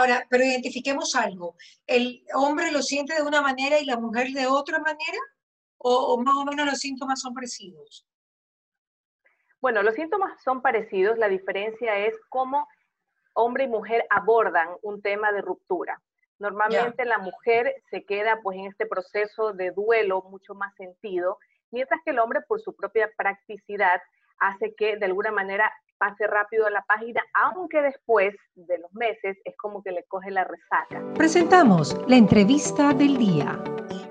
Ahora, pero identifiquemos algo. ¿El hombre lo siente de una manera y la mujer de otra manera? ¿O, más o menos los síntomas son parecidos? Bueno, los síntomas son parecidos. La diferencia es cómo hombre y mujer abordan un tema de ruptura. Normalmente la mujer se queda pues en este proceso de duelo mucho más sentido, mientras que el hombre por su propia practicidad hace que de alguna manera pase rápido a la página, aunque después de los meses es como que le coge la resaca. Presentamos la entrevista del día.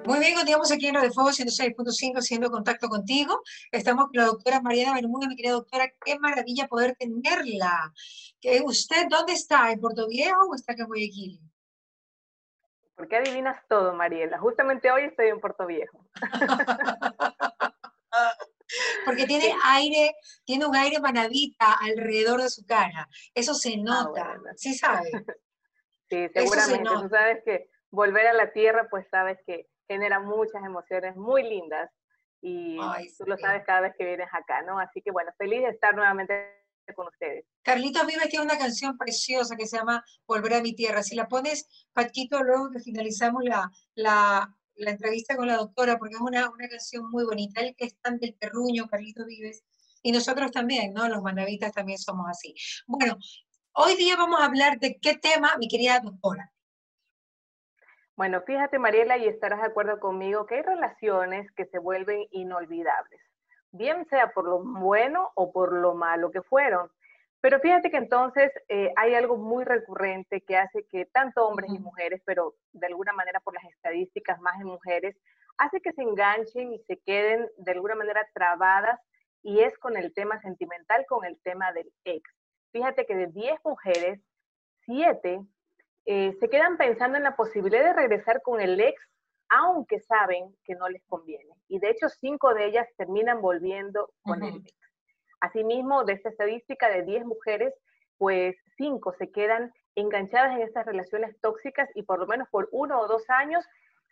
Muy bien, continuamos aquí en Radio Fuego 106.5 haciendo contacto contigo. Estamos con la doctora Mariana Bermúdez, mi querida doctora, qué maravilla poder tenerla. ¿Que ¿Usted dónde está? ¿En Puerto Viejo o está acá en Guayaquil? ¿Por qué adivinas todo, Mariela? Justamente hoy estoy en Puerto Viejo. Porque tiene aire, tiene un aire manavita alrededor de su cara. Eso se ah, nota. ¿Sí sabe? Sí, seguramente. Tú sabes que volver a la tierra, pues sabes que genera muchas emociones muy lindas y tú lo sabes cada vez que vienes acá, ¿no? Así que bueno, feliz de estar nuevamente con ustedes. Carlito Vives tiene una canción preciosa que se llama Volver a mi tierra. Si la pones, Paquito, luego que finalizamos la, la, la entrevista con la doctora, porque es una, una canción muy bonita. Él que es tan del terruño, Carlito Vives, y nosotros también, ¿no? Los manavitas también somos así. Bueno, hoy día vamos a hablar de qué tema, mi querida doctora. Bueno, fíjate, Mariela, y estarás de acuerdo conmigo que hay relaciones que se vuelven inolvidables, bien sea por lo bueno o por lo malo que fueron. Pero fíjate que entonces eh, hay algo muy recurrente que hace que tanto hombres y mujeres, pero de alguna manera por las estadísticas más en mujeres, hace que se enganchen y se queden de alguna manera trabadas y es con el tema sentimental, con el tema del ex. Fíjate que de 10 mujeres, 7 eh, se quedan pensando en la posibilidad de regresar con el ex, aunque saben que no les conviene. Y de hecho, 5 de ellas terminan volviendo con el ex. Asimismo, de esta estadística de 10 mujeres, pues 5 se quedan enganchadas en estas relaciones tóxicas y por lo menos por uno o dos años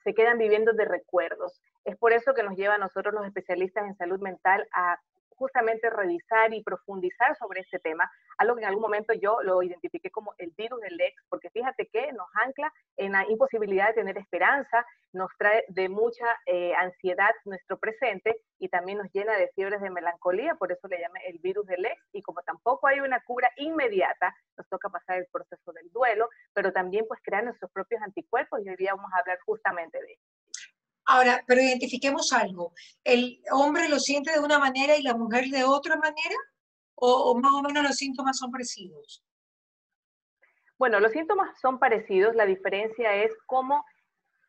se quedan viviendo de recuerdos. Es por eso que nos lleva a nosotros los especialistas en salud mental a justamente revisar y profundizar sobre este tema, algo que en algún momento yo lo identifiqué como el virus del ex, porque fíjate que nos ancla en la imposibilidad de tener esperanza, nos trae de mucha eh, ansiedad nuestro presente y también nos llena de fiebres de melancolía, por eso le llamé el virus del ex, y como tampoco hay una cura inmediata, nos toca pasar el proceso del duelo, pero también pues crear nuestros propios anticuerpos y hoy día vamos a hablar justamente de eso. Ahora, pero identifiquemos algo. ¿El hombre lo siente de una manera y la mujer de otra manera? ¿O, más o menos los síntomas son parecidos? Bueno, los síntomas son parecidos. La diferencia es cómo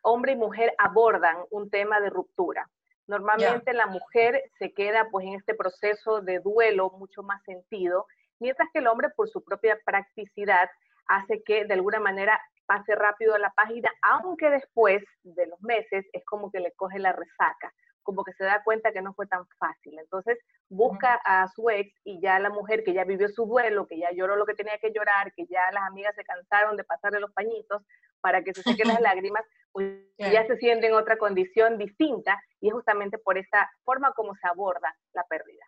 hombre y mujer abordan un tema de ruptura. Normalmente la mujer se queda pues en este proceso de duelo mucho más sentido, mientras que el hombre por su propia practicidad hace que de alguna manera pase rápido a la página, aunque después de los meses es como que le coge la resaca, como que se da cuenta que no fue tan fácil. Entonces busca a su ex y ya la mujer que ya vivió su duelo, que ya lloró lo que tenía que llorar, que ya las amigas se cansaron de pasarle los pañitos para que se sequen las lágrimas, pues ya se siente en otra condición distinta y es justamente por esa forma como se aborda la pérdida.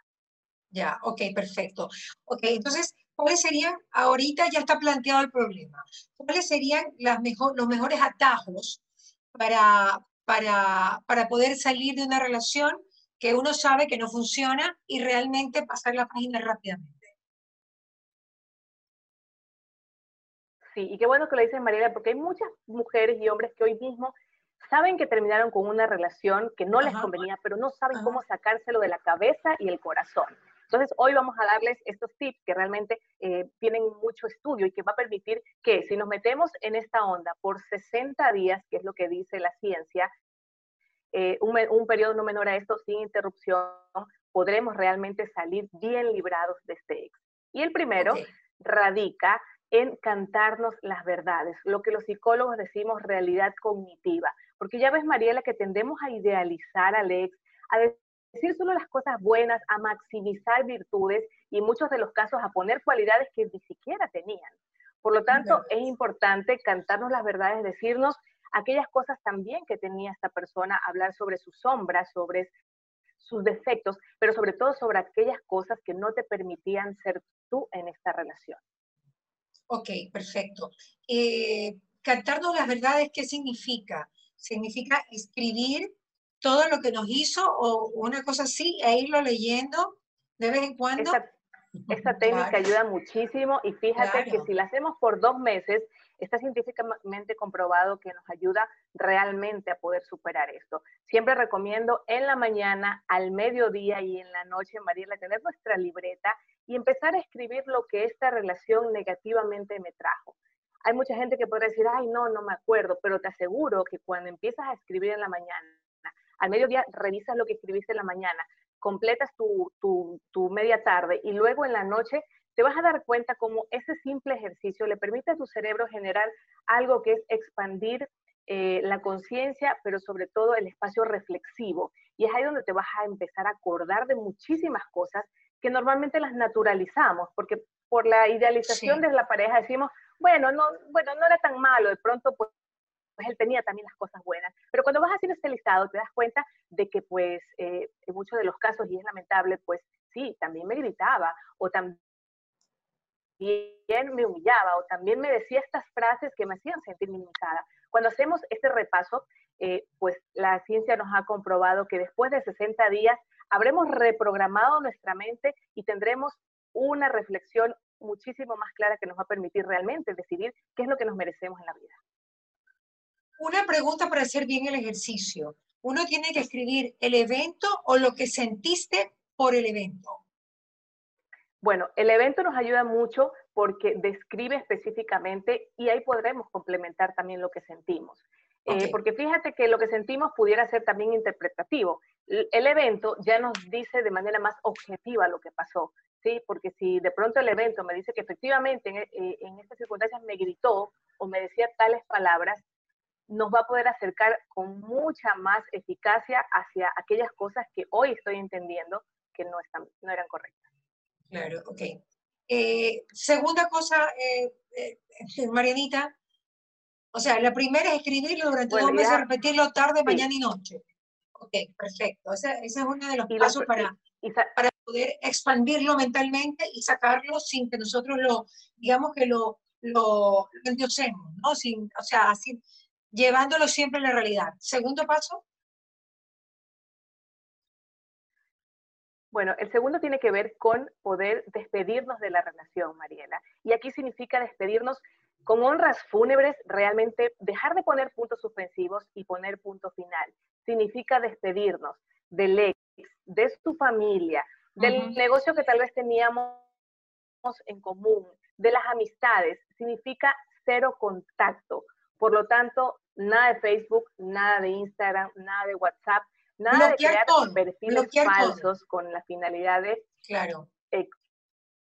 Ya, ok, perfecto. Ok, entonces ¿cuáles serían, ahorita ya está planteado el problema, cuáles serían las mejor, los mejores atajos para, para, para poder salir de una relación que uno sabe que no funciona y realmente pasar la página rápidamente? Sí, y qué bueno que lo dice Mariela, porque hay muchas mujeres y hombres que hoy mismo saben que terminaron con una relación que no les convenía, pero no saben cómo sacárselo de la cabeza y el corazón. Entonces, hoy vamos a darles estos tips que realmente eh, tienen mucho estudio y que va a permitir que si nos metemos en esta onda por 60 días, que es lo que dice la ciencia, eh, un, periodo no menor a esto sin interrupción, podremos realmente salir bien librados de este ex. Y el primero radica en cantarnos las verdades, lo que los psicólogos decimos realidad cognitiva. Porque ya ves, Mariela, que tendemos a idealizar al ex, a decir solo las cosas buenas, a maximizar virtudes y en muchos de los casos a poner cualidades que ni siquiera tenían. Por lo tanto, es importante cantarnos las verdades, decirnos aquellas cosas también que tenía esta persona, hablar sobre sus sombras, sobre sus defectos, pero sobre todo sobre aquellas cosas que no te permitían ser tú en esta relación. Ok, perfecto. Eh, cantarnos las verdades, ¿qué significa? Significa escribir todo lo que nos hizo o una cosa así e irlo leyendo de vez en cuando. Esta, técnica ayuda muchísimo y fíjate que si la hacemos por dos meses, está científicamente comprobado que nos ayuda realmente a poder superar esto. Siempre recomiendo en la mañana, al mediodía y en la noche, Mariela, tener nuestra libreta y empezar a escribir lo que esta relación negativamente me trajo. Hay mucha gente que puede decir, ay, no, no me acuerdo, pero te aseguro que cuando empiezas a escribir en la mañana, al mediodía revisas lo que escribiste en la mañana, completas tu, tu, media tarde y luego en la noche te vas a dar cuenta cómo ese simple ejercicio le permite a tu cerebro generar algo que es expandir eh, la conciencia, pero sobre todo el espacio reflexivo. Y es ahí donde te vas a empezar a acordar de muchísimas cosas que normalmente las naturalizamos, porque por la idealización de la pareja decimos, bueno, no, bueno, no era tan malo, de pronto pues pues él tenía también las cosas buenas. Pero cuando vas haciendo este listado, te das cuenta de que, pues, eh, en muchos de los casos, y es lamentable, pues, sí, también me gritaba, o también me humillaba, o también me decía estas frases que me hacían sentir minimizada. Cuando hacemos este repaso, eh, pues la ciencia nos ha comprobado que después de 60 días habremos reprogramado nuestra mente y tendremos una reflexión muchísimo más clara que nos va a permitir realmente decidir qué es lo que nos merecemos en la vida una pregunta para hacer bien el ejercicio. Uno tiene que escribir el evento o lo que sentiste por el evento. Bueno, el evento nos ayuda mucho porque describe específicamente y ahí podremos complementar también lo que sentimos. Eh, porque fíjate que lo que sentimos pudiera ser también interpretativo. El evento ya nos dice de manera más objetiva lo que pasó, ¿sí? Porque si de pronto el evento me dice que efectivamente en, eh, en estas circunstancias me gritó o me decía tales palabras, nos va a poder acercar con mucha más eficacia hacia aquellas cosas que hoy estoy entendiendo que no, están, no eran correctas. Claro, ok. Eh, segunda cosa, eh, eh, Marianita, o sea, la primera es escribirlo durante dos meses, repetirlo tarde, mañana y noche. Ok, perfecto. Ese, ese es uno de los pasos para, para poder expandirlo mentalmente y sacarlo sin que nosotros lo, digamos que lo, lo, lo endiosemos, ¿no? Sin, o sea, así, llevándolo siempre a la realidad. Segundo paso. Bueno, el segundo tiene que ver con poder despedirnos de la relación, Mariela. Y aquí significa despedirnos con honras fúnebres, realmente dejar de poner puntos suspensivos y poner punto final. Significa despedirnos del ex, de su familia, del negocio que tal vez teníamos en común, de las amistades. Significa cero contacto. Por lo tanto, nada de Facebook, nada de Instagram, nada de WhatsApp, nada de crear perfiles falsos con la finalidad de... Claro.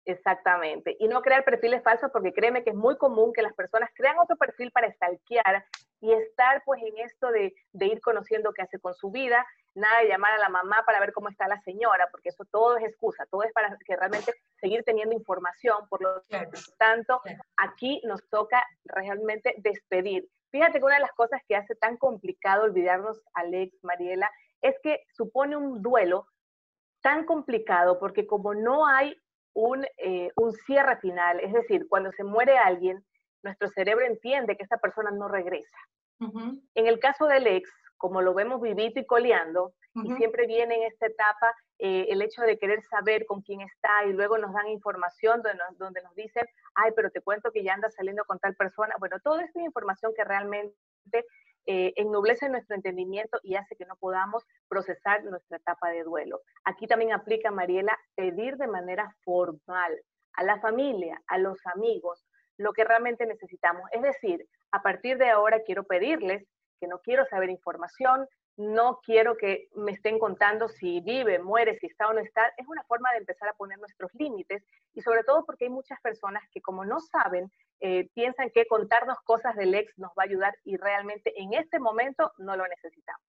Exactamente. Y no crear perfiles falsos porque créeme que es muy común que las personas crean otro perfil para stalkear y estar pues en esto de, ir conociendo qué hace con su vida, nada de llamar a la mamá para ver cómo está la señora, porque eso todo es excusa, todo es para que realmente seguir teniendo información. Por lo tanto, aquí nos toca realmente despedir. Fíjate que una de las cosas que hace tan complicado olvidarnos, Alex, Mariela, es que supone un duelo tan complicado porque como no hay un, eh, un cierre final, es decir, cuando se muere alguien, nuestro cerebro entiende que esta persona no regresa. En el caso del ex, como lo vemos vivito y coleando, y siempre viene en esta etapa eh, el hecho de querer saber con quién está y luego nos dan información donde nos, donde nos dicen, ay, pero te cuento que ya anda saliendo con tal persona. Bueno, toda esta información que realmente eh, ennoblece nuestro entendimiento y hace que no podamos procesar nuestra etapa de duelo. Aquí también aplica, Mariela, pedir de manera formal a la familia, a los amigos, lo que realmente necesitamos. Es decir, a partir de ahora quiero pedirles que no quiero saber información, no quiero que me estén contando si vive, muere, si está o no está. Es una forma de empezar a poner nuestros límites y sobre todo porque hay muchas personas que como no saben, eh, piensan que contarnos cosas del ex nos va a ayudar y realmente en este momento no lo necesitamos.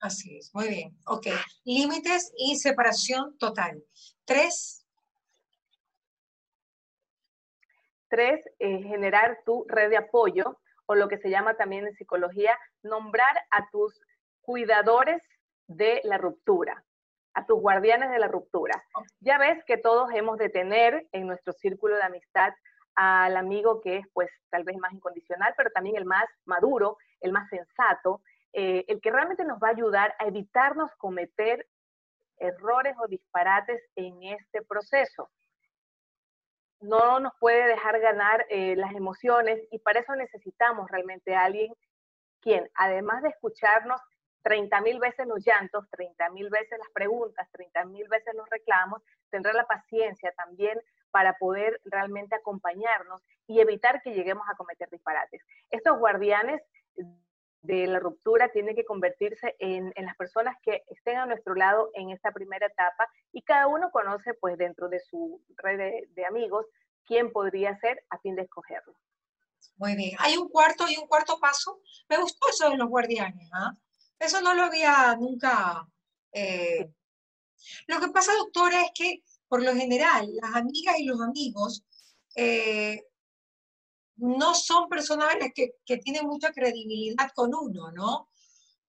Así es, muy bien. Ok, límites y separación total. Tres. Tres, eh, generar tu red de apoyo o lo que se llama también en psicología, nombrar a tus cuidadores de la ruptura, a tus guardianes de la ruptura. Ya ves que todos hemos de tener en nuestro círculo de amistad al amigo que es pues tal vez más incondicional, pero también el más maduro, el más sensato, eh, el que realmente nos va a ayudar a evitarnos cometer errores o disparates en este proceso. No nos puede dejar ganar eh, las emociones y para eso necesitamos realmente a alguien quien, además de escucharnos 30 mil veces los llantos, 30 mil veces las preguntas, 30 mil veces los reclamos, tendrá la paciencia también para poder realmente acompañarnos y evitar que lleguemos a cometer disparates. Estos guardianes de la ruptura tienen que convertirse en, las personas que estén a nuestro lado en esta primera etapa cada uno conoce pues dentro de su red de, amigos quién podría ser a fin de escogerlo. Muy bien. Hay un cuarto y un cuarto paso. Me gustó eso de los guardianes. ¿ah? Eso no lo había nunca. Eh, lo que pasa, doctora, es que por lo general las amigas y los amigos eh, no son personas que, que tienen mucha credibilidad con uno, ¿no?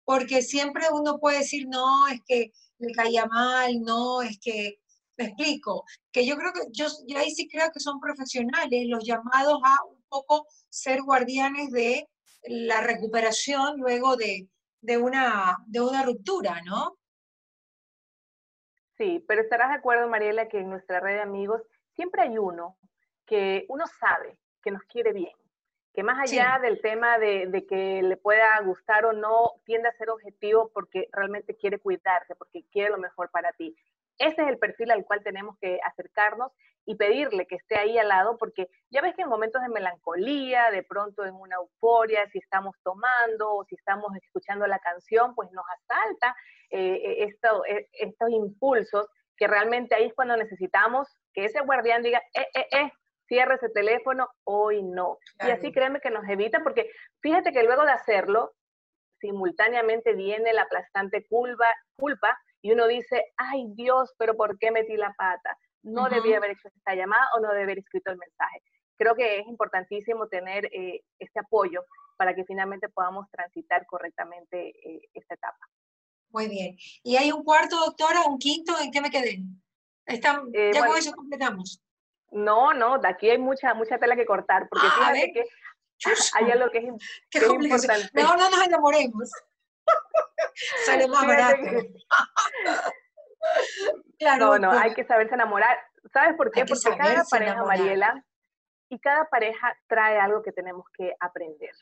Porque siempre uno puede decir, no, es que le caía mal, no, es que, me explico, que yo creo que, yo, yo ahí sí creo que son profesionales los llamados a un poco ser guardianes de la recuperación luego de, de, una, de una ruptura, ¿no? Sí, pero estarás de acuerdo, Mariela, que en nuestra red de amigos siempre hay uno que uno sabe que nos quiere bien, que más allá del tema de, que le pueda gustar o no, tiende a ser objetivo porque realmente quiere cuidarte, porque quiere lo mejor para ti. Ese es el perfil al cual tenemos que acercarnos y pedirle que esté ahí al lado, porque ya ves que en momentos de melancolía, de pronto en una euforia, si estamos tomando o si estamos escuchando la canción, pues nos asalta eh, eh, esto, eh, estos impulsos que realmente ahí es cuando necesitamos que ese guardián diga, eh, eh, eh, cierre ese teléfono, hoy no. Y así créeme que nos evita, porque fíjate que luego de hacerlo, simultáneamente viene la aplastante culpa, culpa y uno dice, ay Dios, pero ¿por qué metí la pata? No debía haber hecho esta llamada o no debía haber escrito el mensaje. Creo que es importantísimo tener eh, este apoyo para que finalmente podamos transitar correctamente eh, esta etapa. Muy bien. ¿Y hay un cuarto, doctora, un quinto? ¿En qué me quedé? Están, eh, ya con eso completamos. No, no, de aquí hay mucha, mucha tela que cortar, porque ah, fíjate que hay algo que es, que es importante. Mejor no nos enamoremos. Sale más barato. claro, no, no, hay que saberse enamorar. ¿Sabes por qué? Porque cada pareja, Mariela, y cada pareja trae algo que tenemos que aprender,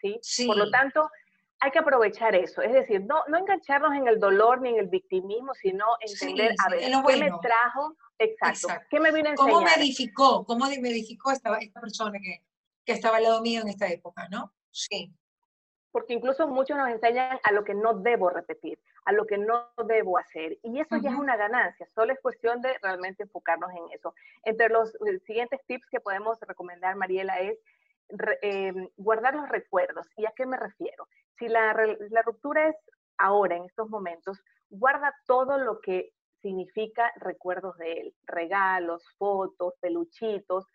¿sí? sí. Por lo tanto, hay que aprovechar eso, es decir, no, no engancharnos en el dolor ni en el victimismo, sino entender, a ver, ¿qué me trajo? Exacto, ¿qué me vino a enseñar? ¿Cómo me edificó? ¿Cómo me edificó esta, esta persona que, que estaba al lado mío en esta época, no? Sí. Porque incluso muchos nos enseñan a lo que no debo repetir, a lo que no debo hacer. Y eso ya es una ganancia, solo es cuestión de realmente enfocarnos en eso. Entre los siguientes tips que podemos recomendar, Mariela, es em, guardar los recuerdos. ¿Y a qué me refiero? si la, ruptura es ahora, en estos momentos, guarda todo lo que significa recuerdos de él, regalos, fotos, peluchitos,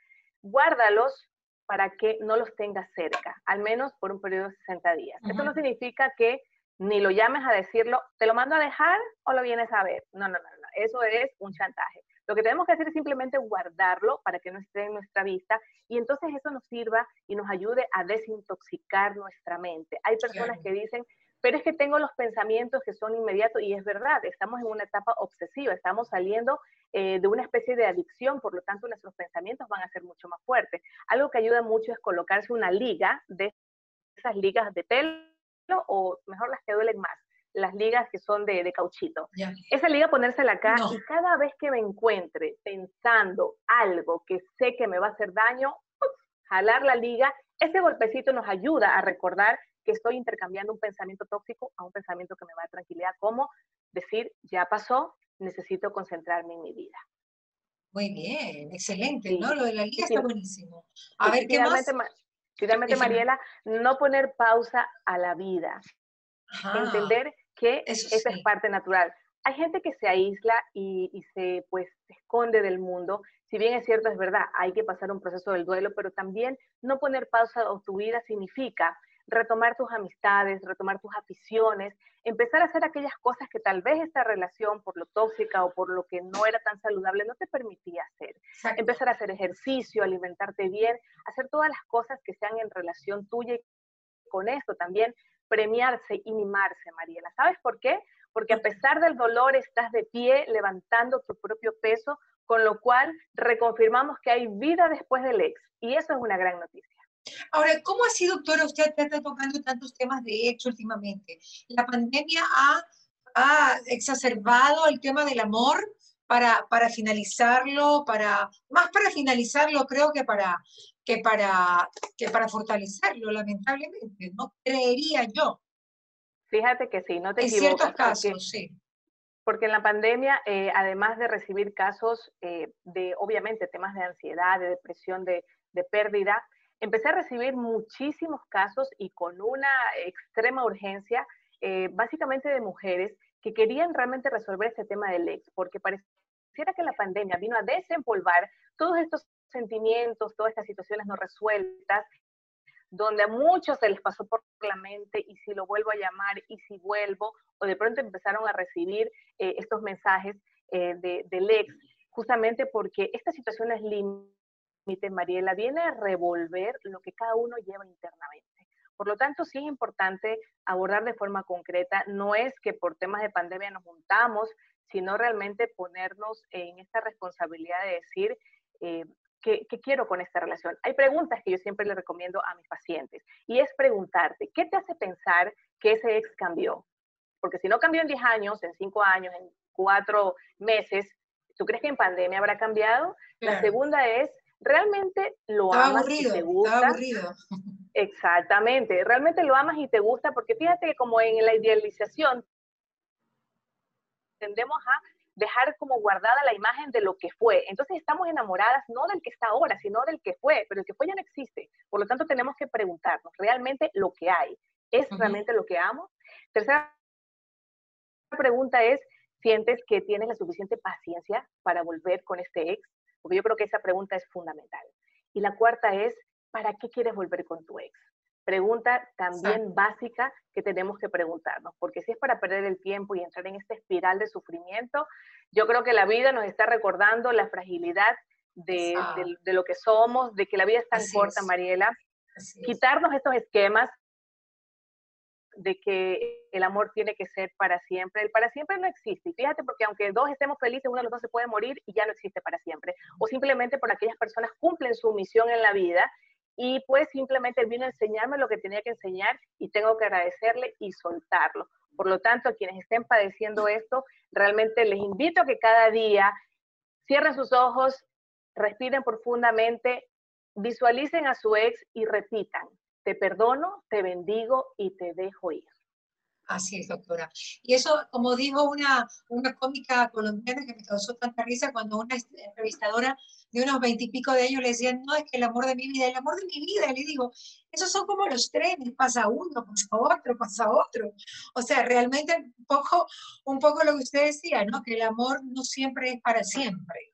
guárdalos para que no los tengas cerca, al menos por un periodo de 60 días. Eso no significa que ni lo llames a decirlo, te lo mando a dejar o lo vienes a ver. No, no, no, no. Eso es un chantaje. Lo que tenemos que hacer es simplemente guardarlo para que no esté en nuestra vista y entonces eso nos sirva y nos ayude a desintoxicar nuestra mente. Hay personas que dicen, pero es que tengo los pensamientos que son inmediatos y es verdad, estamos en una etapa obsesiva, estamos saliendo eh, de una especie de adicción, por lo tanto nuestros pensamientos van a ser mucho más fuertes. Algo que ayuda mucho es colocarse una liga de esas ligas de pelo o mejor las que duelen más las ligas que son de, cauchito. Esa liga ponérsela acá y cada vez que me encuentre pensando algo que sé que me va a hacer daño, jalar la liga, ese golpecito nos ayuda a recordar que estoy intercambiando un pensamiento tóxico a un pensamiento que me va a dar tranquilidad, como decir, ya pasó, necesito concentrarme en mi vida. Muy bien, excelente, ¿no? Lo de la liga está buenísimo. A ver, ¿qué más? Finalmente, Mariela, no poner pausa a la vida. Entender que eso esa es parte natural. Hay gente que se aísla y, se, pues, esconde del mundo. Si bien es cierto, es verdad, hay que pasar un proceso del duelo, pero también no poner pausa a tu vida significa retomar tus amistades, retomar tus aficiones, empezar a hacer aquellas cosas que tal vez esta relación, por lo tóxica o por lo que no era tan saludable, no te permitía hacer. Empezar a hacer ejercicio, alimentarte bien, hacer todas las cosas que sean en relación tuya y con esto también premiarse y mimarse, Mariela. ¿Sabes por qué? Porque a pesar del dolor estás de pie levantando tu propio peso, con lo cual reconfirmamos que hay vida después del ex. Y eso es una gran noticia. Ahora, ¿cómo ha sido, doctora, usted está tocando tantos temas de ex últimamente? ¿La pandemia ha, ha exacerbado el tema del amor para, para finalizarlo, para, más para finalizarlo creo que para, que para, que para fortalecerlo, lamentablemente, ¿no? Creería yo. Fíjate que sí, no te en equivocas. ciertos casos, sí. Porque en la pandemia, eh, además de recibir casos eh, de, obviamente, temas de ansiedad, de depresión, de, de pérdida, empecé a recibir muchísimos casos y con una extrema urgencia, eh, básicamente de mujeres que querían realmente resolver este tema del ex, porque pareciera que la pandemia vino a desempolvar todos estos sentimientos, todas estas situaciones no resueltas, donde a muchos se les pasó por la mente y si lo vuelvo a llamar y si vuelvo, o de pronto empezaron a recibir eh, estos mensajes eh, de, del ex, justamente porque esta situación es límite, Mariela, viene a revolver lo que cada uno lleva internamente. Por lo tanto, sí es importante abordar de forma concreta, no es que por temas de pandemia nos juntamos, sino realmente ponernos en esta responsabilidad de decir, eh, ¿qué, quiero con esta relación? Hay preguntas que yo siempre le recomiendo a mis pacientes y es preguntarte, ¿qué te hace pensar que ese ex cambió? Porque si no cambió en 10 años, en 5 años, en 4 meses, ¿tú crees que en pandemia habrá cambiado? La segunda es, ¿realmente lo amas y te gusta? aburrido. Exactamente, realmente lo amas y te gusta, porque fíjate que como en la idealización tendemos a dejar como guardada la imagen de lo que fue. Entonces estamos enamoradas no del que está ahora, sino del que fue, pero el que fue ya no existe. Por lo tanto, tenemos que preguntarnos realmente lo que hay. ¿Es realmente lo que amo? Tercera pregunta es, ¿sientes que tienes la suficiente paciencia para volver con este ex? Porque yo creo que esa pregunta es fundamental. Y la cuarta es, ¿para qué quieres volver con tu ex? pregunta también básica que tenemos que preguntarnos, porque si es para perder el tiempo y entrar en esta espiral de sufrimiento, yo creo que la vida nos está recordando la fragilidad de, lo que somos, de que la vida es tan corta, Mariela. Quitarnos estos esquemas de que el amor tiene que ser para siempre. El para siempre no existe. Fíjate, porque aunque dos estemos felices, uno de los dos se puede morir y ya no existe para siempre. O simplemente por aquellas personas cumplen su misión en la vida y pues simplemente vino a enseñarme lo que tenía que enseñar y tengo que agradecerle y soltarlo. Por lo tanto, a quienes estén padeciendo esto, realmente les invito a que cada día cierren sus ojos, respiren profundamente, visualicen a su ex y repitan, te perdono, te bendigo y te dejo ir. Así es, doctora. Y eso, como dijo una, una cómica colombiana que me causó tanta risa cuando una entrevistadora de unos veintipico de años le decía, no, es que el amor de mi vida, el amor de mi vida, le digo, esos son como los trenes, pasa uno, pasa otro, pasa otro. O sea, realmente un poco, un poco lo que usted decía, ¿no? Que el amor no siempre es para siempre.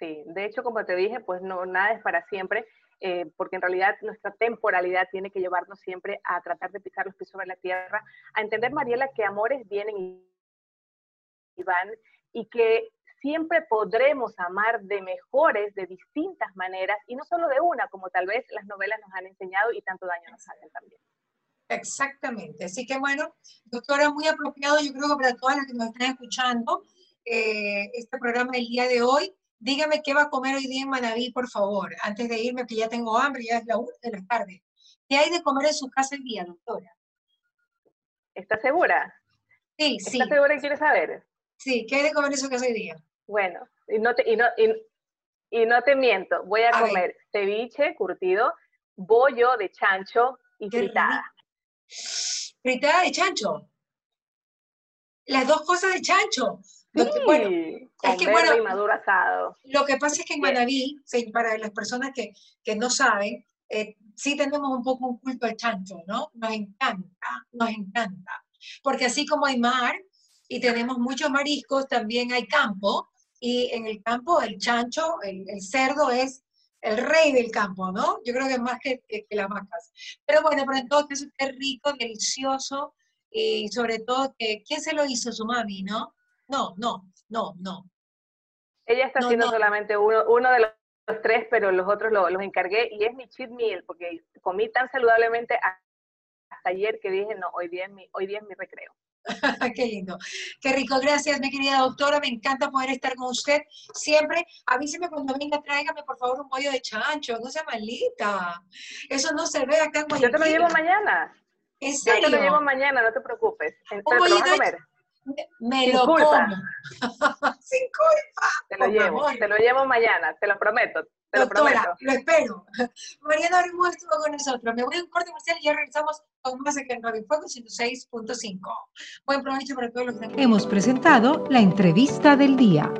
Sí, de hecho, como te dije, pues no, nada es para siempre eh, porque en realidad nuestra temporalidad tiene que llevarnos siempre a tratar de pisar los pies sobre la tierra, a entender, Mariela, que amores vienen y van y que siempre podremos amar de mejores, de distintas maneras, y no solo de una, como tal vez las novelas nos han enseñado y tanto daño nos hacen también. Exactamente. Así que bueno, doctora, muy apropiado, yo creo que para todas las que nos están escuchando, eh, este programa del día de hoy, dígame qué va a comer hoy día en Manaví, por favor, antes de irme, que ya tengo hambre, ya es la una de la tarde. ¿Qué hay de comer en su casa el día, doctora? ¿Estás segura? Sí, sí. ¿Estás segura y quieres saber? Sí, ¿qué hay de comer en su casa el día? Bueno, y no te, y no, y, no te miento, voy a, comer ceviche curtido, bollo de chancho y fritada. Fritada de chancho. Las dos cosas de chancho. Bueno, es que, bueno, y maduro asado. Lo que pasa es que en Manaví, para las personas que, que no saben, eh, sí tenemos un poco un culto al chancho, ¿no? Nos encanta, nos encanta. Porque así como hay mar y tenemos muchos mariscos, también hay campo. Y en el campo el chancho, el, el cerdo es el rey del campo, ¿no? Yo creo que más que, que, las vacas. Pero bueno, pero entonces qué rico, delicioso, y sobre todo que, ¿quién se lo hizo? Su mami, ¿no? No, no, no, no. Ella está haciendo solamente uno, uno de los tres, pero los otros los, los encargué y es mi cheat meal, porque comí tan saludablemente hasta ayer que dije, no, hoy día es mi, hoy día es mi recreo. Qué lindo. Qué rico. Gracias, mi querida doctora. Me encanta poder estar con usted siempre. Avíseme cuando venga, tráigame por favor un pollo de chancho. No sea malita. Eso no se ve acá en Guayaquil. Yo te lo llevo mañana. ¿En serio? Yo te lo llevo mañana, no te preocupes. Un pollo de Me, lo como. Sin culpa. Te lo llevo, te lo llevo mañana, te lo prometo. Te Doctora, lo, prometo. lo espero. Mariana Armó estuvo con nosotros. Me voy a un corte comercial y ya regresamos con más aquí en Radio Fuego 106.5. Buen provecho para todos los que Hemos presentado la entrevista del día.